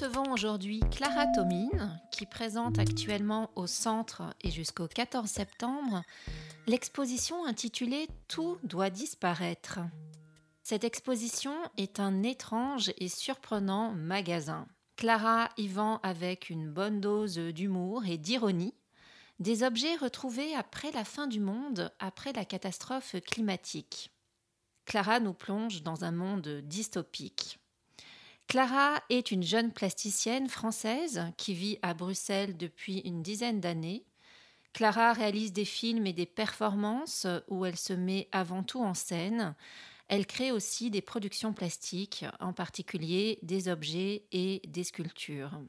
recevons aujourd'hui Clara Tomine, qui présente actuellement au centre et jusqu'au 14 septembre l'exposition intitulée Tout doit disparaître. Cette exposition est un étrange et surprenant magasin. Clara y vend avec une bonne dose d'humour et d'ironie des objets retrouvés après la fin du monde, après la catastrophe climatique. Clara nous plonge dans un monde dystopique. Clara est une jeune plasticienne française qui vit à Bruxelles depuis une dizaine d'années. Clara réalise des films et des performances où elle se met avant tout en scène. Elle crée aussi des productions plastiques, en particulier des objets et des sculptures.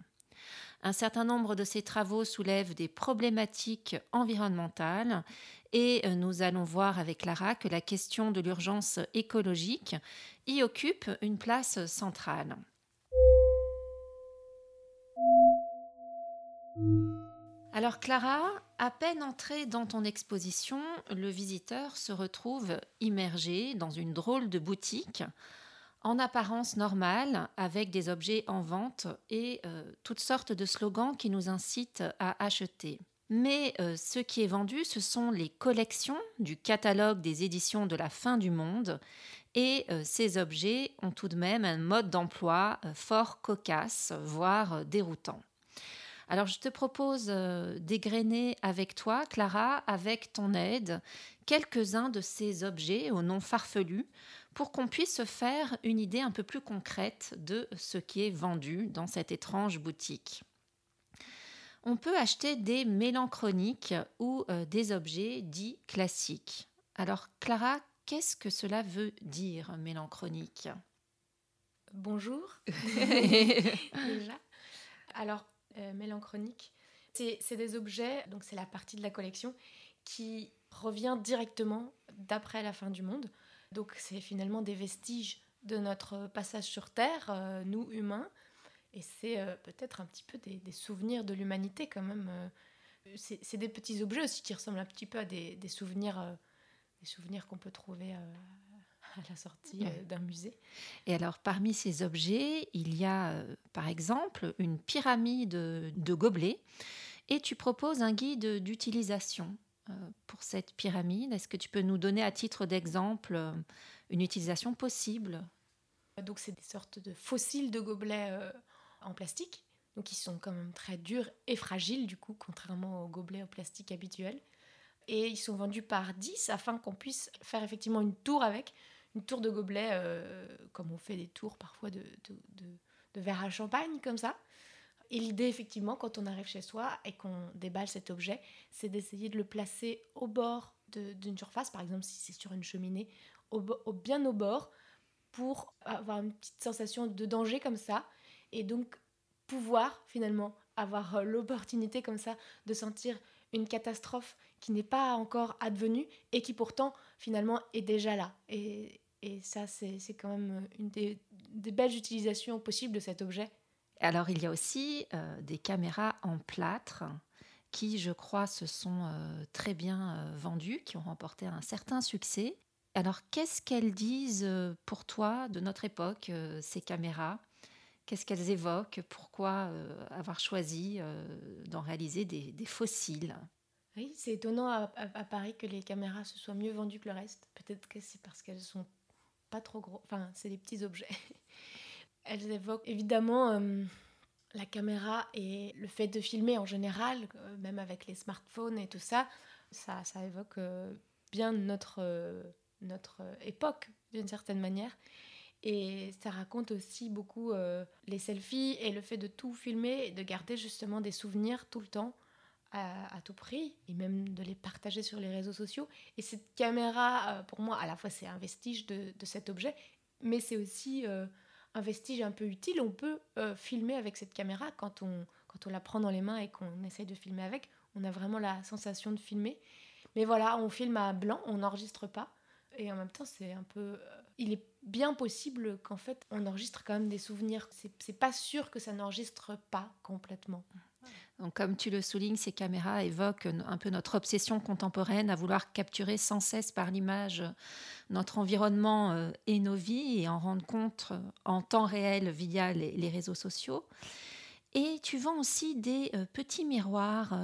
Un certain nombre de ses travaux soulèvent des problématiques environnementales et nous allons voir avec Clara que la question de l'urgence écologique y occupe une place centrale. Alors Clara, à peine entrée dans ton exposition, le visiteur se retrouve immergé dans une drôle de boutique, en apparence normale, avec des objets en vente et euh, toutes sortes de slogans qui nous incitent à acheter. Mais euh, ce qui est vendu, ce sont les collections du catalogue des éditions de la fin du monde, et euh, ces objets ont tout de même un mode d'emploi fort cocasse, voire déroutant. Alors je te propose euh, d'égrener avec toi, Clara, avec ton aide, quelques-uns de ces objets au nom farfelu pour qu'on puisse se faire une idée un peu plus concrète de ce qui est vendu dans cette étrange boutique. On peut acheter des mélanchroniques ou euh, des objets dits classiques. Alors Clara, qu'est-ce que cela veut dire mélanchronique? Bonjour déjà. Alors euh. C'est des objets, donc c'est la partie de la collection qui revient directement d'après la fin du monde. Donc c'est finalement des vestiges de notre passage sur Terre, euh, nous humains. Et c'est euh, peut-être un petit peu des, souvenirs de l'humanité quand même. c'est des petits objets aussi qui ressemblent un petit peu à des souvenirs, des souvenirs qu'on peut trouver à la sortie euh, d'un musée. Et alors, parmi ces objets, il y a euh, par exemple une pyramide de gobelets et tu proposes un guide d'utilisation euh, pour cette pyramide. Est-ce que tu peux nous donner à titre d'exemple une utilisation possible? Donc, c'est des sortes de fossiles de gobelets en plastique. Donc, ils sont quand même très durs et fragiles, du coup, contrairement aux gobelets en plastique habituels et ils sont vendus par 10 afin qu'on puisse faire effectivement une tour avec une tour de gobelet, euh, comme on fait des tours parfois de, de, verre à champagne, comme ça. Et l'idée, effectivement, quand on arrive chez soi et qu'on déballe cet objet, c'est d'essayer de le placer au bord d'une surface, par exemple si c'est sur une cheminée, au, bien au bord, pour avoir une petite sensation de danger comme ça, et donc pouvoir finalement avoir euh, l'opportunité comme ça de sentir une catastrophe qui n'est pas encore advenue et qui pourtant finalement est déjà là. Et ça, c'est quand même une des, belles utilisations possibles de cet objet. Alors, il y a aussi euh, des caméras en plâtre qui, je crois, se sont euh, très bien euh, vendues, qui ont remporté un certain succès. Alors, qu'est-ce qu'elles disent pour toi de notre époque, ces caméras? Qu'est-ce qu'elles évoquent? Pourquoi avoir choisi d'en réaliser des, fossiles? Oui, c'est étonnant à, à, Paris que les caméras se soient mieux vendues que le reste. Peut-être que c'est parce qu'elles sont pas trop gros, enfin c'est des petits objets. Elles évoquent évidemment euh, la caméra et le fait de filmer en général, euh, même avec les smartphones et tout ça, ça, ça évoque euh, bien notre, notre époque d'une certaine manière. Et ça raconte aussi beaucoup les selfies et le fait de tout filmer et de garder justement des souvenirs tout le temps à, tout prix et même de les partager sur les réseaux sociaux. Et cette caméra, euh, pour moi, à la fois c'est un vestige de, cet objet, mais c'est aussi euh, un vestige un peu utile. On peut euh, filmer avec cette caméra quand on, quand on la prend dans les mains et qu'on essaye de filmer avec. On a vraiment la sensation de filmer. Mais voilà, on filme à blanc, on n'enregistre pas. Et en même temps, c'est un peu. Il est bien possible qu'en fait, on enregistre quand même des souvenirs. C'est pas sûr que ça n'enregistre pas complètement. Donc, comme tu le soulignes, ces caméras évoquent un peu notre obsession contemporaine à vouloir capturer sans cesse par l'image notre environnement euh, et nos vies et en rendre compte euh, en temps réel via les, réseaux sociaux. Et tu vends aussi des euh, petits miroirs.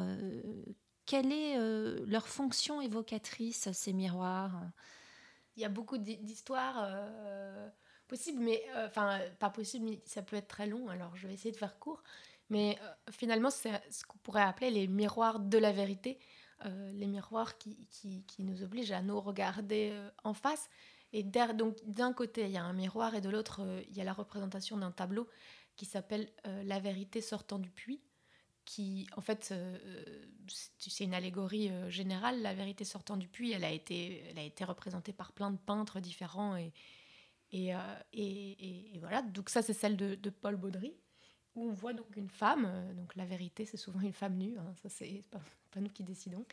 quelle est leur fonction évocatrice, ces miroirs? Il y a beaucoup d'histoires possibles, mais enfin, pas possible, mais ça peut être très long, alors je vais essayer de faire court. Mais finalement, c'est ce qu'on pourrait appeler les miroirs de la vérité. Euh, les miroirs qui, qui, qui, nous obligent à nous regarder euh, en face. Et donc d'un côté, il y a un miroir et de l'autre, euh, il y a la représentation d'un tableau qui s'appelle La vérité sortant du puits, qui en fait, c'est une allégorie générale. La vérité sortant du puits, elle a été, elle a été représentée par plein de peintres différents. Et, et, et, et voilà, donc ça c'est celle de, de Paul Baudry où on voit donc une femme, donc la vérité c'est souvent une femme nue, hein, ça c'est pas, nous qui décidons.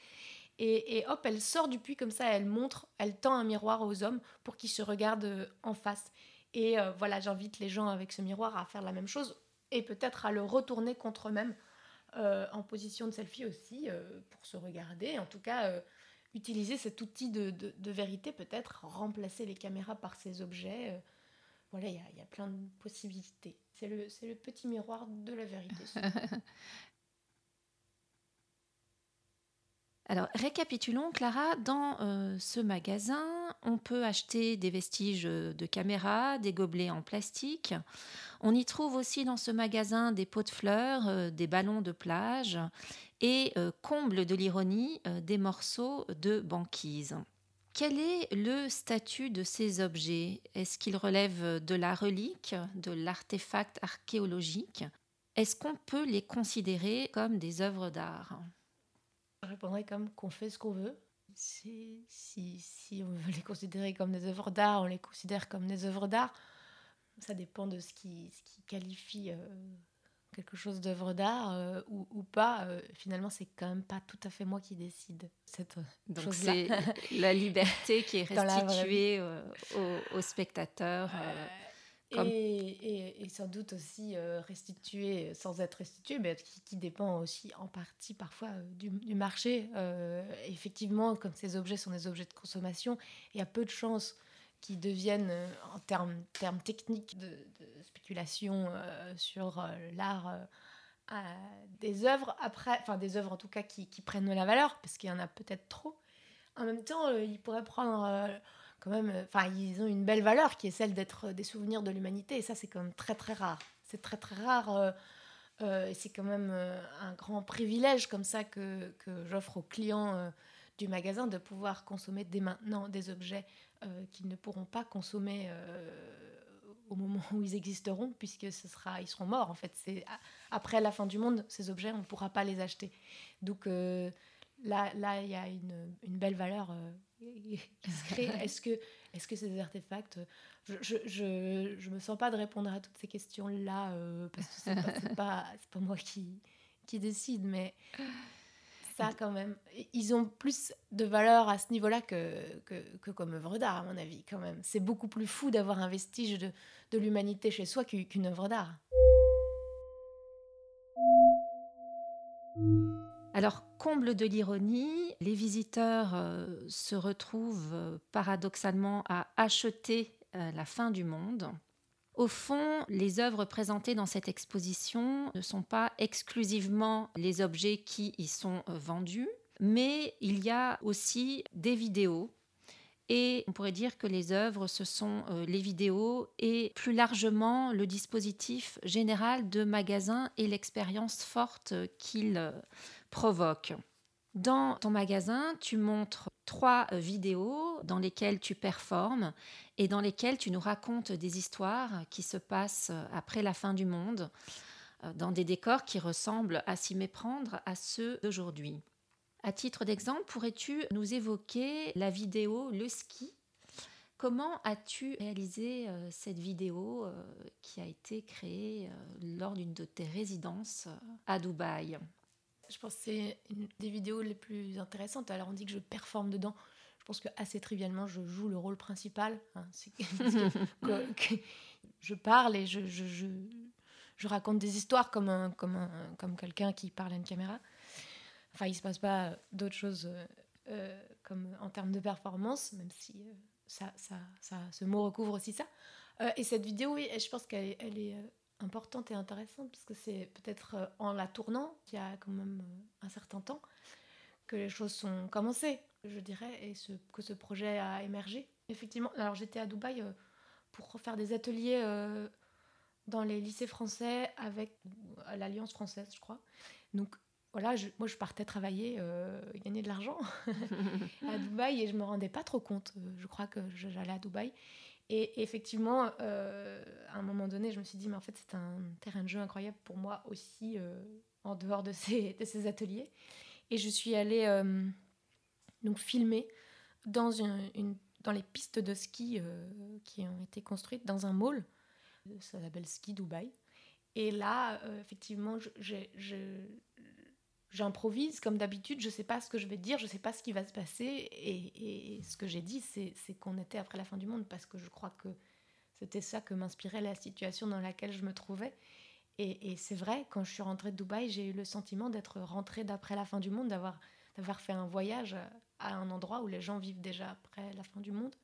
Et, hop, elle sort du puits comme ça, elle montre, elle tend un miroir aux hommes pour qu'ils se regardent euh, en face. Et euh, voilà, j'invite les gens avec ce miroir à faire la même chose et peut-être à le retourner contre eux-mêmes euh, en position de selfie aussi pour se regarder. En tout cas, utiliser cet outil de, vérité, peut-être remplacer les caméras par ces objets. voilà, il y, a plein de possibilités. C'est le, le petit miroir de la vérité. Alors, récapitulons, Clara, dans euh, ce magasin, on peut acheter des vestiges de caméras, des gobelets en plastique. On y trouve aussi dans ce magasin des pots de fleurs, euh, des ballons de plage et, euh, comble de l'ironie, des morceaux de banquise. Quel est le statut de ces objets? Est-ce qu'ils relèvent de la relique, de l'artefact archéologique? Est-ce qu'on peut les considérer comme des œuvres d'art? Je répondrais comme qu'on fait ce qu'on veut. Si, on veut les considérer comme des œuvres d'art, on les considère comme des œuvres d'art. Ça dépend de ce qui, qui qualifie euh, quelque chose d'œuvre d'art euh, ou, ou, pas. Euh, finalement, c'est quand même pas tout à fait moi qui décide cette Donc c'est la liberté qui est restituée aux, aux, spectateurs. Et, et, sans doute aussi euh, restituer sans être restitué, mais qui, dépend aussi en partie parfois euh, du, du, marché. Euh, effectivement, comme ces objets sont des objets de consommation, il y a peu de chances qu'ils deviennent, en termes, techniques de, spéculation sur l'art, des œuvres, après, enfin des œuvres en tout cas qui, qui prennent de la valeur, parce qu'il y en a peut-être trop. En même temps, ils pourraient prendre quand même, euh, enfin, ils ont une belle valeur qui est celle d'être euh, des souvenirs de l'humanité. Et ça, c'est quand même très, très rare. C'est très, très rare. Euh, c'est quand même un grand privilège comme ça que, que j'offre aux clients du magasin de pouvoir consommer dès maintenant des objets qu'ils ne pourront pas consommer au moment où ils existeront, puisque ce sera, ils seront morts en fait. C'est après la fin du monde, ces objets, on ne pourra pas les acheter. Donc là, là, il y a une, une belle valeur Est-ce que, est-ce que des artefacts je, je, je, me sens pas de répondre à toutes ces questions-là euh, parce que c'est pas, pas, pas, moi qui, qui décide, mais ça quand même, ils ont plus de valeur à ce niveau-là que, que, que, comme œuvre d'art, à mon avis, quand même. C'est beaucoup plus fou d'avoir un vestige de, de l'humanité chez soi qu'une œuvre d'art. Alors, comble de l'ironie, les visiteurs euh, se retrouvent euh, paradoxalement à acheter euh, la fin du monde. Au fond, les œuvres présentées dans cette exposition ne sont pas exclusivement les objets qui y sont vendus, mais il y a aussi des vidéos. Et on pourrait dire que les œuvres, ce sont les vidéos et plus largement le dispositif général de magasin et l'expérience forte qu'ils provoque. Dans ton magasin, tu montres trois euh, vidéos dans lesquelles tu performes et dans lesquelles tu nous racontes des histoires qui se passent euh, après la fin du monde, euh, dans des décors qui ressemblent à s'y méprendre à ceux d'aujourd'hui. À titre d'exemple, pourrais-tu nous évoquer la vidéo Le ski? Comment as-tu réalisé cette vidéo qui a été créée lors d'une de tes résidences à Dubaï? Je pense que c'est une des vidéos les plus intéressantes. Alors on dit que je performe dedans. Je pense que assez trivialement, je joue le rôle principal. Hein. je parle et je, je, je raconte des histoires comme, un, comme, un, comme quelqu'un qui parle à une caméra. Enfin, il se passe pas d'autres choses euh, comme en termes de performance, même si ça, ça, ça, ce mot recouvre aussi ça. et cette vidéo, oui, je pense qu'elle elle est importante et intéressante parce que c'est peut-être en la tournant, il y a quand même un certain temps, que les choses sont commencées, je dirais, et ce, que ce projet a émergé. Effectivement, alors j'étais à Dubaï euh, pour faire des ateliers euh, dans les lycées français avec l'Alliance française, je crois. Donc voilà, moi je partais travailler, euh, gagner de l'argent à Dubaï et je me rendais pas trop compte. Je crois que j'allais à Dubaï. Et effectivement, à un moment donné, je me suis dit, mais en fait, c'est un terrain de jeu incroyable pour moi aussi, en dehors de ces, de ces ateliers. Et je suis allée euh, donc filmer dans, une, dans les pistes de ski euh, qui ont été construites dans un mall. Ça s'appelle Ski Dubaï. Et là, euh, effectivement, j'improvise comme d'habitude. Je ne sais pas ce que je vais dire, je ne sais pas ce qui va se passer. Et, et ce que j'ai dit, c'est qu'on était après la fin du monde parce que je crois que c'était ça que m'inspirait la situation dans laquelle je me trouvais. Et, c'est vrai, quand je suis rentrée de Dubaï, j'ai eu le sentiment d'être rentrée d'après la fin du monde, d'avoir, fait un voyage à un endroit où les gens vivent déjà après la fin du monde.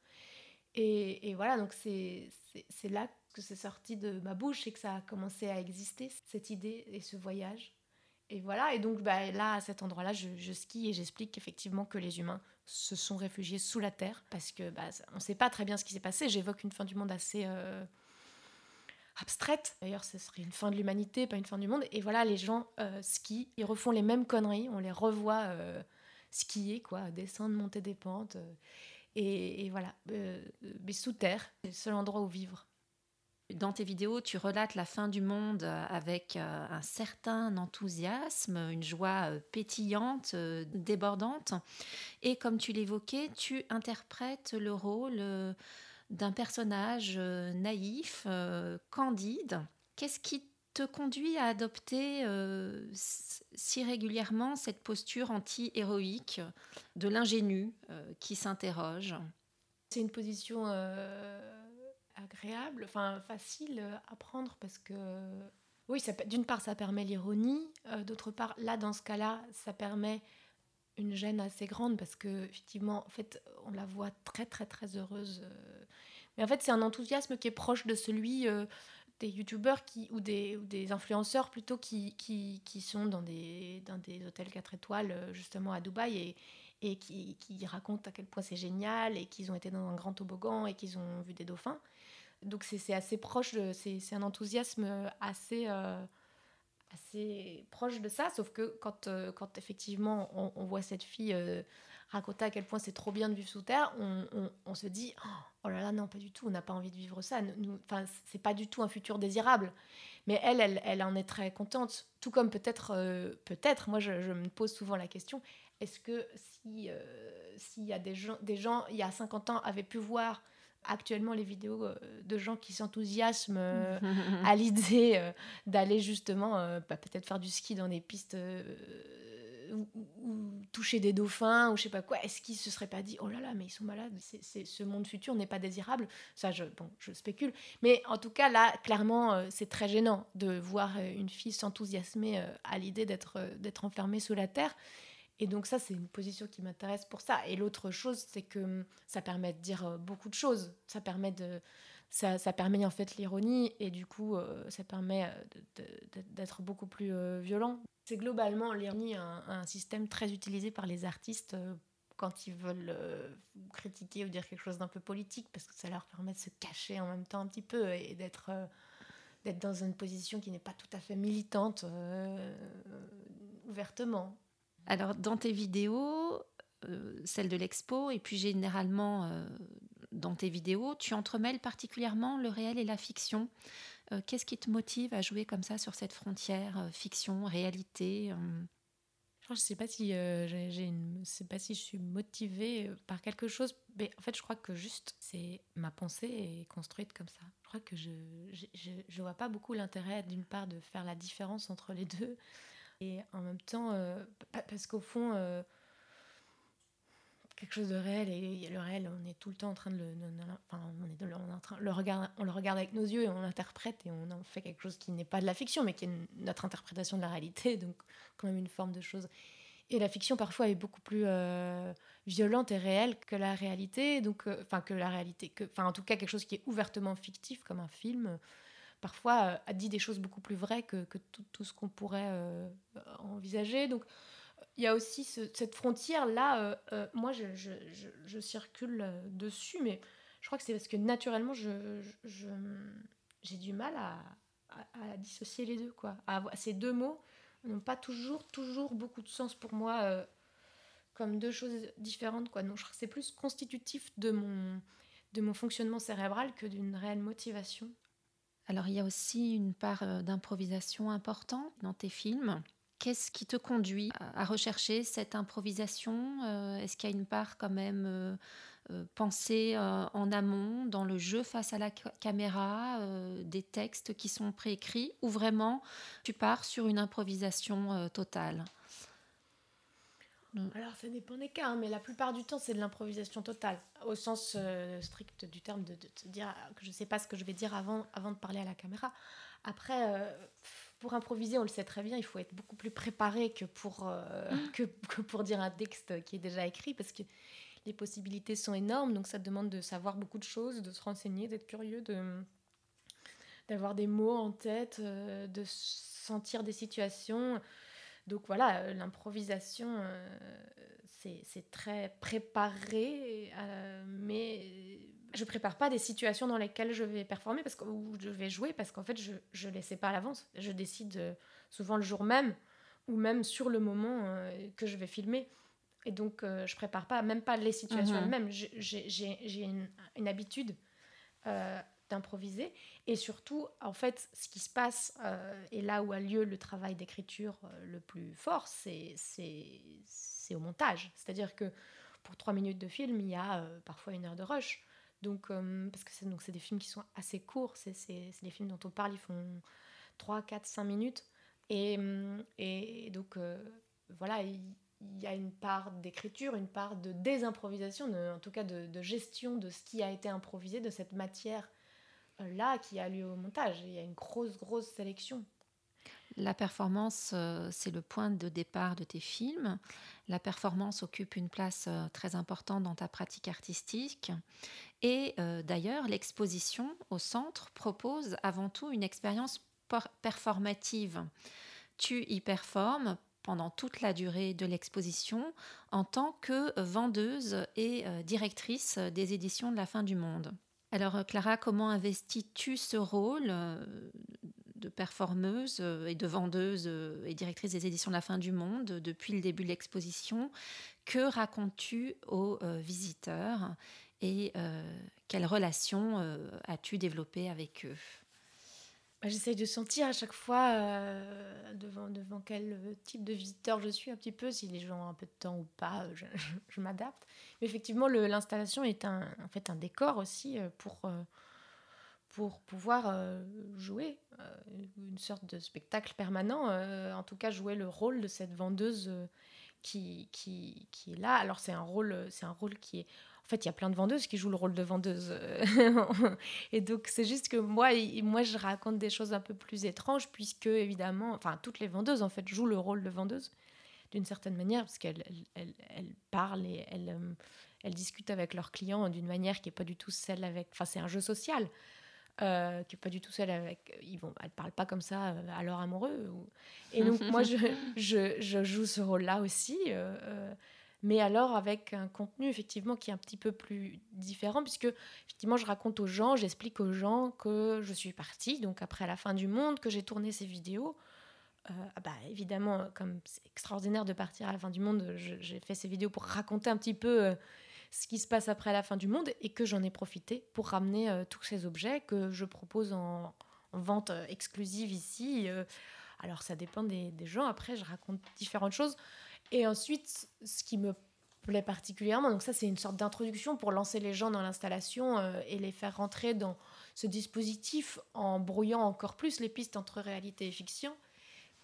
Et, voilà, donc c'est, là que c'est sorti de ma bouche et que ça a commencé à exister, cette idée et ce voyage. Et voilà, et donc bah, là, à cet endroit-là, je, skie et j'explique effectivement que les humains se sont réfugiés sous la terre parce que bah, on ne sait pas très bien ce qui s'est passé. J'évoque une fin du monde assez... Euh, abstraite. D'ailleurs, ce serait une fin de l'humanité, pas une fin du monde. Et voilà, les gens euh, skient, ils refont les mêmes conneries, on les revoit euh, skier, quoi, descendre, monter des pentes. Euh, et, voilà, mais sous terre, c'est le seul endroit où vivre. Dans tes vidéos, tu relates la fin du monde avec un certain enthousiasme, une joie pétillante, débordante. Et comme tu l'évoquais, tu interprètes le rôle d'un personnage euh, naïf, euh, candide. Qu'est-ce qui te conduit à adopter euh, si régulièrement cette posture anti-héroïque de l'ingénu qui s'interroge? C'est une position agréable, enfin facile à prendre parce que oui, d'une part ça permet l'ironie, d'autre part là dans ce cas-là ça permet une gêne assez grande parce que effectivement, en fait, on la voit très très très heureuse. Euh. Mais en fait, c'est un enthousiasme qui est proche de celui euh, des youtubeurs qui ou des, ou des influenceurs plutôt qui, qui, qui, sont dans des, dans des hôtels 4 étoiles euh, justement à Dubaï et, et qui, qui racontent à quel point c'est génial et qu'ils ont été dans un grand toboggan et qu'ils ont vu des dauphins. Donc c'est assez proche, c'est un enthousiasme assez assez proche de ça, sauf que quand, euh, quand effectivement on, voit cette fille euh, raconter à quel point c'est trop bien de vivre sous terre, on, on, se dit oh là là non pas du tout, on n'a pas envie de vivre ça, enfin c'est pas du tout un futur désirable. Mais elle, elle, elle en est très contente, tout comme peut-être, euh, peut-être, moi je, me pose souvent la question, est-ce que si s'il y a des gens, des gens il y a 50 ans avaient pu voir actuellement les vidéos euh, de gens qui s'enthousiasment euh, à l'idée euh, d'aller justement bah, peut-être faire du ski dans des pistes ou, toucher des dauphins ou je sais pas quoi. Est-ce qu'ils se seraient pas dit oh là là mais ils sont malades c'est, ce monde futur n'est pas désirable. Ça je, bon, je spécule. Mais en tout cas là clairement c'est très gênant de voir une fille s'enthousiasmer à l'idée d'être, d'être enfermée sous la terre et donc ça, c'est une position qui m'intéresse pour ça. Et l'autre chose, c'est que hum, ça permet de dire euh, beaucoup de choses. Ça permet de... Ça, permet en fait l'ironie et du coup, euh, ça permet euh, d'être beaucoup plus violent. C'est globalement l'ironie un, un, système très utilisé par les artistes quand ils veulent critiquer ou dire quelque chose d'un peu politique parce que ça leur permet de se cacher en même temps un petit peu et d'être d'être dans une position qui n'est pas tout à fait militante ouvertement. Alors, dans tes vidéos, euh, celles de l'expo, et puis généralement euh, dans tes vidéos, tu entremêles particulièrement le réel et la fiction. Euh, qu'est-ce qui te motive à jouer comme ça sur cette frontière fiction, réalité je ne sais pas si j'ai une... sais pas si je suis motivée par quelque chose, mais en fait je crois que juste c'est ma pensée est construite comme ça. Je crois que je je, je vois pas beaucoup l'intérêt d'une part de faire la différence entre les deux et en même temps, euh, parce qu'au fond, euh, quelque chose de réel et le réel on est tout le temps en train de le enfin, on est, on en train, le regarde on le regarde avec nos yeux et on l'interprète et on en fait quelque chose qui n'est pas de la fiction mais qui est notre interprétation de la réalité donc quand même une forme de chose. Et la fiction parfois est beaucoup plus euh, violente et réelle que la réalité donc enfin que la réalité enfin en tout cas quelque chose qui est ouvertement fictif comme un film parfois euh, a dit des choses beaucoup plus vraies que, que tout, tout, ce qu'on pourrait envisager donc il y a aussi cette frontière-là. Euh, euh, moi, je, je, circule euh, dessus, mais je crois que c'est parce que naturellement, j'ai du mal à, à, dissocier les deux. Quoi. Ces deux mots n'ont pas toujours, toujours beaucoup de sens pour moi comme deux choses différentes. Quoi. Donc, je crois que c'est plus constitutif de mon, de mon fonctionnement cérébral que d'une réelle motivation. Alors, il y a aussi une part d'improvisation importante dans tes films. Qu'est-ce qui te conduit à rechercher cette improvisation euh, Est-ce qu'il y a une part quand même euh, euh, pensée en amont, dans le jeu face à la caméra, des textes qui sont préécrits, ou vraiment tu pars sur une improvisation totale? Mm. alors ça dépend des cas, hein, mais la plupart du temps c'est de l'improvisation totale, au sens strict du terme de, te dire que je ne sais pas ce que je vais dire avant, avant de parler à la caméra. Après, pour improviser, on le sait très bien, il faut être beaucoup plus préparé que pour, euh, mm. que, pour dire un texte qui est déjà écrit, parce que les possibilités sont énormes, donc ça demande de savoir beaucoup de choses, de se renseigner, d'être curieux, de d'avoir des mots en tête, euh, de sentir des situations. Donc voilà, euh, l'improvisation, c'est très préparé, mais je prépare pas des situations dans lesquelles je vais performer parce que, ou je vais jouer parce qu'en fait je ne les sais pas à l'avance. Je décide euh, souvent le jour même ou même sur le moment euh, que je vais filmer. Et donc euh, je prépare pas, même pas les situations mhm. elles-mêmes. J'ai une, une, habitude d'improviser et surtout en fait ce qui se passe et là où a lieu le travail d'écriture le plus fort, c'est au montage. C'est-à-dire que pour trois minutes de film, il y a parfois une heure de rush. Donc, euh, parce que c'est des films qui sont assez courts, c'est des films dont on parle, ils font 3, 4, 5 minutes. Et, euh, et donc, euh, voilà, il, y a une part d'écriture, une part de désimprovisation, en tout cas de, gestion de ce qui a été improvisé, de cette matière-là qui a lieu au montage. Il y a une grosse, grosse sélection. La performance, c'est le point de départ de tes films. La performance occupe une place très importante dans ta pratique artistique. Et euh, d'ailleurs, l'exposition au centre propose avant tout une expérience performative. Tu y performes pendant toute la durée de l'exposition en tant que vendeuse et euh, directrice des éditions de la fin du monde. Alors euh, Clara, comment investis-tu ce rôle de performeuse et de vendeuse et directrice des éditions la fin du monde depuis le début de l'exposition? Que racontes-tu aux visiteurs et euh, quelle relation euh, as-tu développé avec eux? Bah, J'essaye de sentir à chaque fois euh, devant, devant quel type de visiteur je suis un petit peu, si les gens ont un peu de temps ou pas, je, je, m'adapte. Mais effectivement, l'installation est un, en fait un décor aussi pour, pour pouvoir jouer une sorte de spectacle permanent, en tout cas jouer le rôle de cette vendeuse qui, qui, qui est là. Alors c'est un rôle, c'est un rôle qui est fait, il y a plein de vendeuses qui jouent le rôle de vendeuse. et donc, c'est juste que moi, moi, je raconte des choses un peu plus étranges, puisque, évidemment, enfin, toutes les vendeuses, en fait, jouent le rôle de vendeuse, d'une certaine manière, parce qu'elles elles, elles, parlent et elles, euh, elles discutent avec leurs clients d'une manière qui n'est pas du tout celle avec... Enfin, c'est un jeu social. Euh, qui n'est pas du tout celle avec. Ils vont, elles parlent pas comme ça euh, à leur amoureux. Et donc moi je, je, je joue ce rôle-là aussi. Euh, mais alors avec un contenu effectivement qui est un petit peu plus différent, puisque effectivement je raconte aux gens, j'explique aux gens que je suis partie, donc après la fin du monde, que j'ai tourné ces vidéos. Euh, ah bah, évidemment, comme c'est extraordinaire de partir à la fin du monde, j'ai fait ces vidéos pour raconter un petit peu euh, ce qui se passe après la fin du monde et que j'en ai profité pour ramener euh, tous ces objets que je propose en, vente exclusive ici. alors ça dépend des, des gens, après je raconte différentes choses. Et ensuite, ce qui me plaît particulièrement, donc ça c'est une sorte d'introduction pour lancer les gens dans l'installation euh, et les faire rentrer dans ce dispositif en brouillant encore plus les pistes entre réalité et fiction.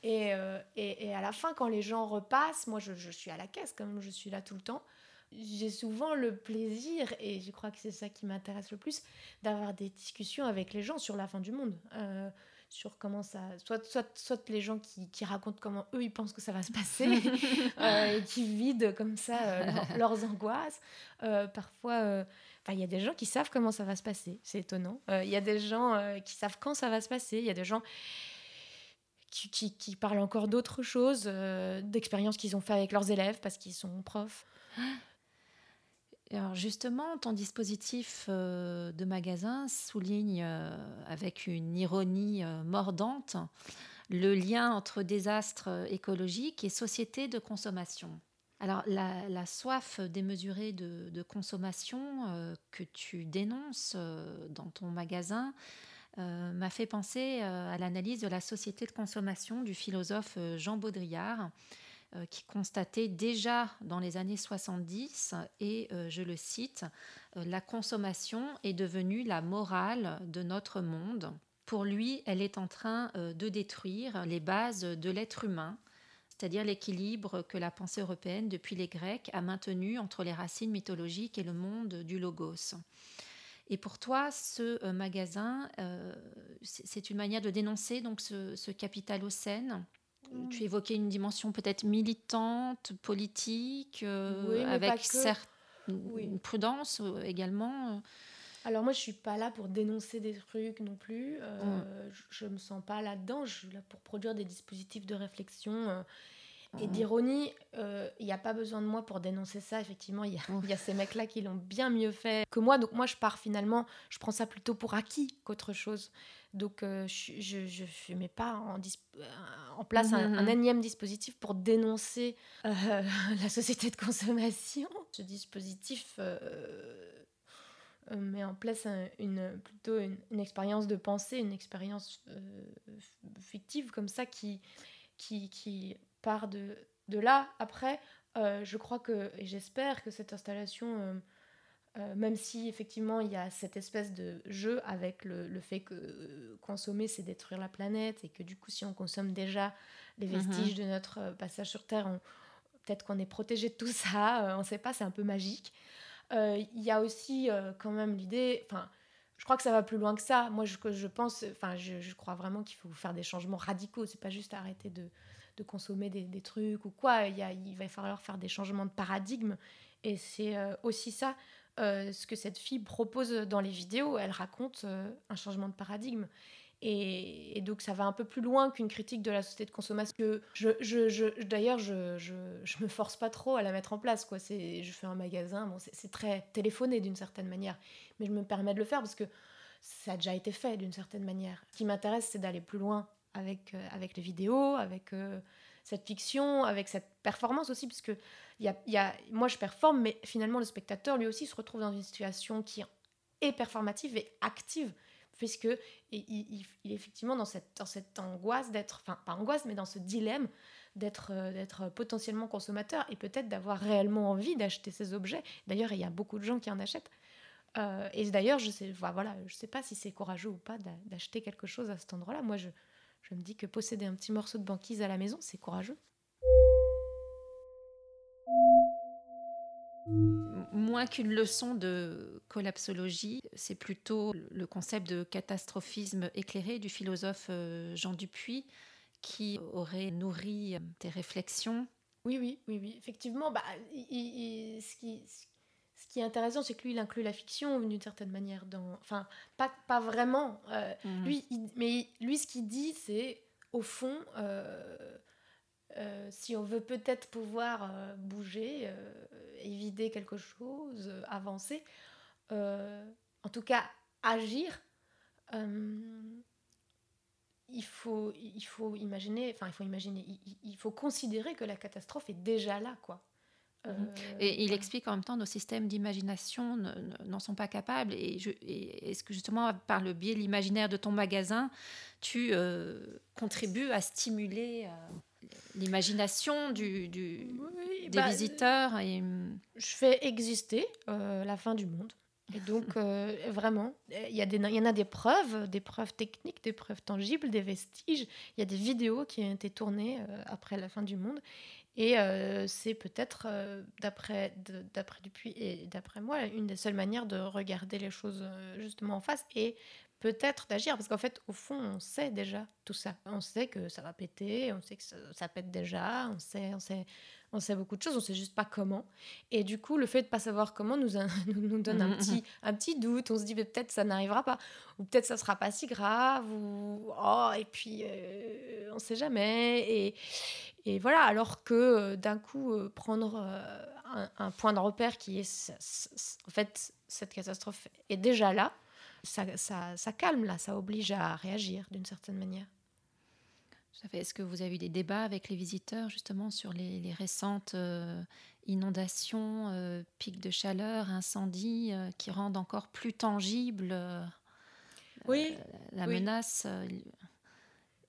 Et, euh, et, à la fin, quand les gens repassent, moi je, je, suis à la caisse, comme je suis là tout le temps, j'ai souvent le plaisir, et je crois que c'est ça qui m'intéresse le plus, d'avoir des discussions avec les gens sur la fin du monde. Euh, sur comment ça. Soit, soit, soit les gens qui, qui, racontent comment eux ils pensent que ça va se passer, euh, et qui vident comme ça euh, leurs angoisses. parfois, il y a des gens qui savent comment ça va se passer, c'est étonnant. Il y a des gens qui savent quand ça va se passer, il y a des gens qui, qui, qui parlent encore d'autres choses, d'expériences qu'ils ont fait avec leurs élèves parce qu'ils sont profs. Justement, ton dispositif euh, de magasin souligne euh, avec une ironie euh, mordante le lien entre désastre écologique et société de consommation. Alors la, soif démesurée de, consommation que tu dénonces dans ton magasin m'a fait penser à l'analyse de la société de consommation du philosophe Jean Baudrillard qui constatait déjà dans les années 70, et euh, je le cite, euh, La consommation est devenue la morale de notre monde. Pour lui, elle est en train de détruire les bases de l'être humain, c'est-à-dire l'équilibre que la pensée européenne, depuis les Grecs, a maintenu entre les racines mythologiques et le monde du logos. Et pour toi, ce magasin, c'est une manière de dénoncer donc ce, Mm. Tu évoquais une dimension peut-être militante, politique, euh, avec certes une prudence euh, également. Euh. Alors moi, je suis pas là pour dénoncer des trucs non plus. Mm. Je, ne me sens pas là-dedans. Je suis là pour produire des dispositifs de réflexion et d'ironie. Il n'y a pas besoin de moi pour dénoncer ça. Effectivement, il y, y, a ces mecs-là qui l'ont bien mieux fait que moi. Donc moi, je pars finalement, je prends ça plutôt pour acquis qu'autre chose. Donc, euh, je ne mets pas en, euh, en place un, mmh énième dispositif pour dénoncer euh, la société de consommation. Ce dispositif met en place une, plutôt une, expérience de pensée, une expérience fictive comme ça qui, qui, qui part de, de là. Après, je crois que, et j'espère que cette installation euh, même si effectivement il y a cette espèce de jeu avec le, le fait que euh, consommer c'est détruire la planète et que du coup si on consomme déjà les mhm. vestiges de notre euh, passage sur Terre, peut-être qu'on est protégé de tout ça, on ne sait pas, c'est un peu magique. Il y a aussi quand même l'idée, enfin je crois que ça va plus loin que ça. Moi je, je pense, enfin je, je, crois vraiment qu'il faut faire des changements radicaux, c'est pas juste arrêter de, de consommer des, trucs ou quoi, il, y a, va falloir faire des changements de paradigme et c'est aussi ça. Euh, ce que cette fille propose dans les vidéos. Elle raconte euh, un changement de paradigme. Et, donc ça va un peu plus loin qu'une critique de la société de consommation. Je, D'ailleurs, je, je, je, me force pas trop à la mettre en place. Quoi. Je fais un magasin, bon, c'est très téléphoné d'une certaine manière, mais je me permets de le faire parce que ça a déjà été fait d'une certaine manière. Ce qui m'intéresse, c'est d'aller plus loin avec, euh, avec les vidéos, avec cette fiction, avec cette performance aussi, parce moi je performe, mais finalement le spectateur lui aussi se retrouve dans une situation qui est performative et active, puisque il, est effectivement dans cette, angoisse d'être, enfin pas angoisse, mais dans ce dilemme d'être euh, d'être potentiellement consommateur et peut-être d'avoir réellement envie d'acheter ces objets. D'ailleurs, il y a beaucoup de gens qui en achètent. Euh, et d'ailleurs, je sais, voilà, je sais pas si c'est courageux ou pas d'acheter quelque chose à cet endroit-là. Moi, je, je me dis que posséder un petit morceau de banquise à la maison, c'est courageux. Moins qu'une leçon de collapsologie, c'est plutôt le concept de catastrophisme éclairé du philosophe euh, Jean Dupuis qui aurait nourri tes réflexions. Oui, oui, oui, oui. Effectivement, bah, ce, qui, ce qui est intéressant, c'est que lui, il inclut la fiction d'une certaine manière dans. Enfin, pas, pas vraiment. Euh, mhm. lui, mais lui, ce qu'il dit, c'est au fond, euh, euh, si on veut peut-être pouvoir bouger, évider quelque chose, avancer, en tout cas agir, il faut, il faut imaginer, enfin, il faut imaginer, il, il, faut considérer que la catastrophe est déjà là, quoi. Euh, et il explique en même temps nos systèmes d'imagination n'en sont pas capables. Et, est-ce que justement, par le biais de l'imaginaire de ton magasin, tu euh, contribues à stimuler euh, l'imagination du, des bah, visiteurs et... Je fais exister la fin du monde. Et donc, vraiment, il y, a des, y en a des preuves, des preuves techniques, des preuves tangibles, des vestiges. Il y a des vidéos qui ont été tournées après la fin du monde. Et euh, c'est peut-être, euh, d'après d'après Dupuis et d'après moi, une des seules manières de regarder les choses euh, justement en face et peut-être d'agir. Parce qu'en fait, au fond, on sait déjà tout ça. On sait que ça va péter, on sait que ça, pète déjà, on sait, on, sait, on sait beaucoup de choses, on sait juste pas comment. Et du coup, le fait de pas savoir comment nous, nous, donne un petit, un petit doute. On se dit, peut-être ça n'arrivera pas, ou peut-être ça sera pas si grave, ou oh, et puis on sait jamais. Et, et voilà, alors que euh, d'un coup, euh, prendre euh, un, point de repère qui est, en fait, cette catastrophe est déjà là, ça, ça, calme, là, ça oblige à réagir d'une certaine manière. Est-ce que vous avez eu des débats avec les visiteurs justement sur les, récentes inondations, pics de chaleur, incendies qui rendent encore plus tangible oui, la, menace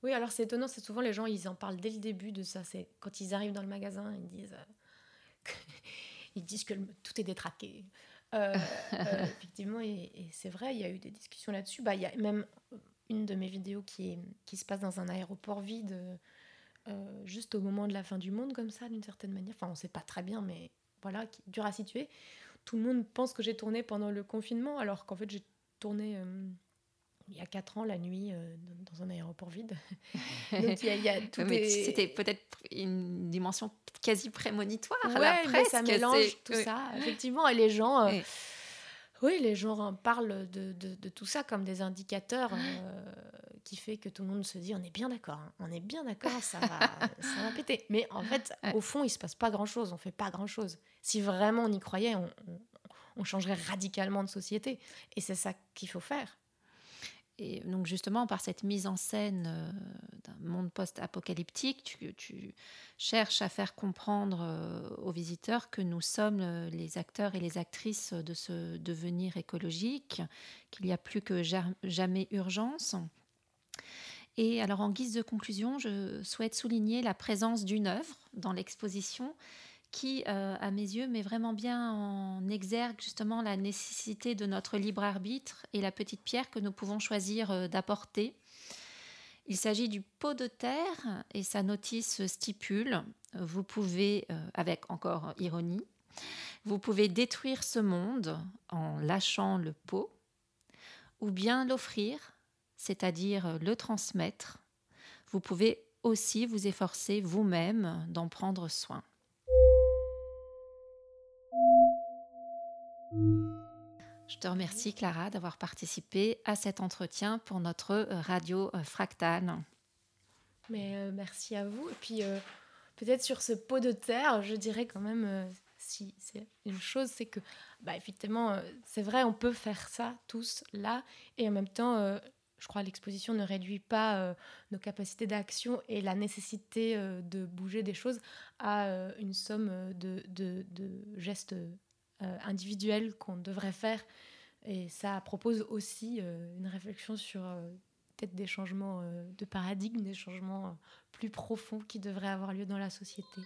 oui, alors c'est étonnant, c'est souvent les gens, ils en parlent dès le début de ça. C'est quand ils arrivent dans le magasin, ils disent, euh, ils disent que tout est détraqué. Euh, euh, effectivement, et, c'est vrai, il y a eu des discussions là-dessus. Bah, il y a même une de mes vidéos qui, qui se passe dans un aéroport vide, juste au moment de la fin du monde, comme ça, d'une certaine manière. Enfin, on ne sait pas très bien, mais voilà, qui, dur à situer. Tout le monde pense que j'ai tourné pendant le confinement, alors qu'en fait, j'ai tourné il y a quatre ans la nuit euh, dans un aéroport vide. Donc il y a, tout C'était peut-être une dimension quasi prémonitoire. Ouais, la presse, ça mélange tout ça. Effectivement, et les gens, euh, oui, les gens parlent de, de, de, tout ça comme des indicateurs euh, qui fait que tout le monde se dit on est bien d'accord, hein. on est bien d'accord, ça va, ça va péter. Mais en fait, au fond, il se passe pas grand-chose, on fait pas grand-chose. Si vraiment on y croyait, on, on changerait radicalement de société. Et c'est ça qu'il faut faire. Et donc justement, par cette mise en scène euh, d'un monde post-apocalyptique, tu, cherches à faire comprendre euh, aux visiteurs que nous sommes euh, les acteurs et les actrices de ce devenir écologique, qu'il n'y a plus que jamais urgence. Et alors en guise de conclusion, je souhaite souligner la présence d'une œuvre dans l'exposition qui, euh, à mes yeux, met vraiment bien en exergue justement la nécessité de notre libre arbitre et la petite pierre que nous pouvons choisir euh, d'apporter. Il s'agit du pot de terre et sa notice stipule, vous pouvez, euh, avec encore ironie, vous pouvez détruire ce monde en lâchant le pot, ou bien l'offrir, c'est-à-dire le transmettre. Vous pouvez aussi vous efforcer vous-même d'en prendre soin. Je te remercie Clara d'avoir participé à cet entretien pour notre euh, radio euh, fractale. Mais euh, merci à vous. Et puis peut-être sur ce pot de terre, je dirais quand même si c'est une chose, c'est que bah, effectivement, c'est vrai, on peut faire ça tous là, et en même temps, je crois l'exposition ne réduit pas nos capacités d'action et la nécessité de bouger des choses à une somme de gestes euh, individuelles qu'on devrait faire. Et ça propose aussi euh, une réflexion sur euh, peut-être des changements de paradigme, des changements plus profonds qui devraient avoir lieu dans la société.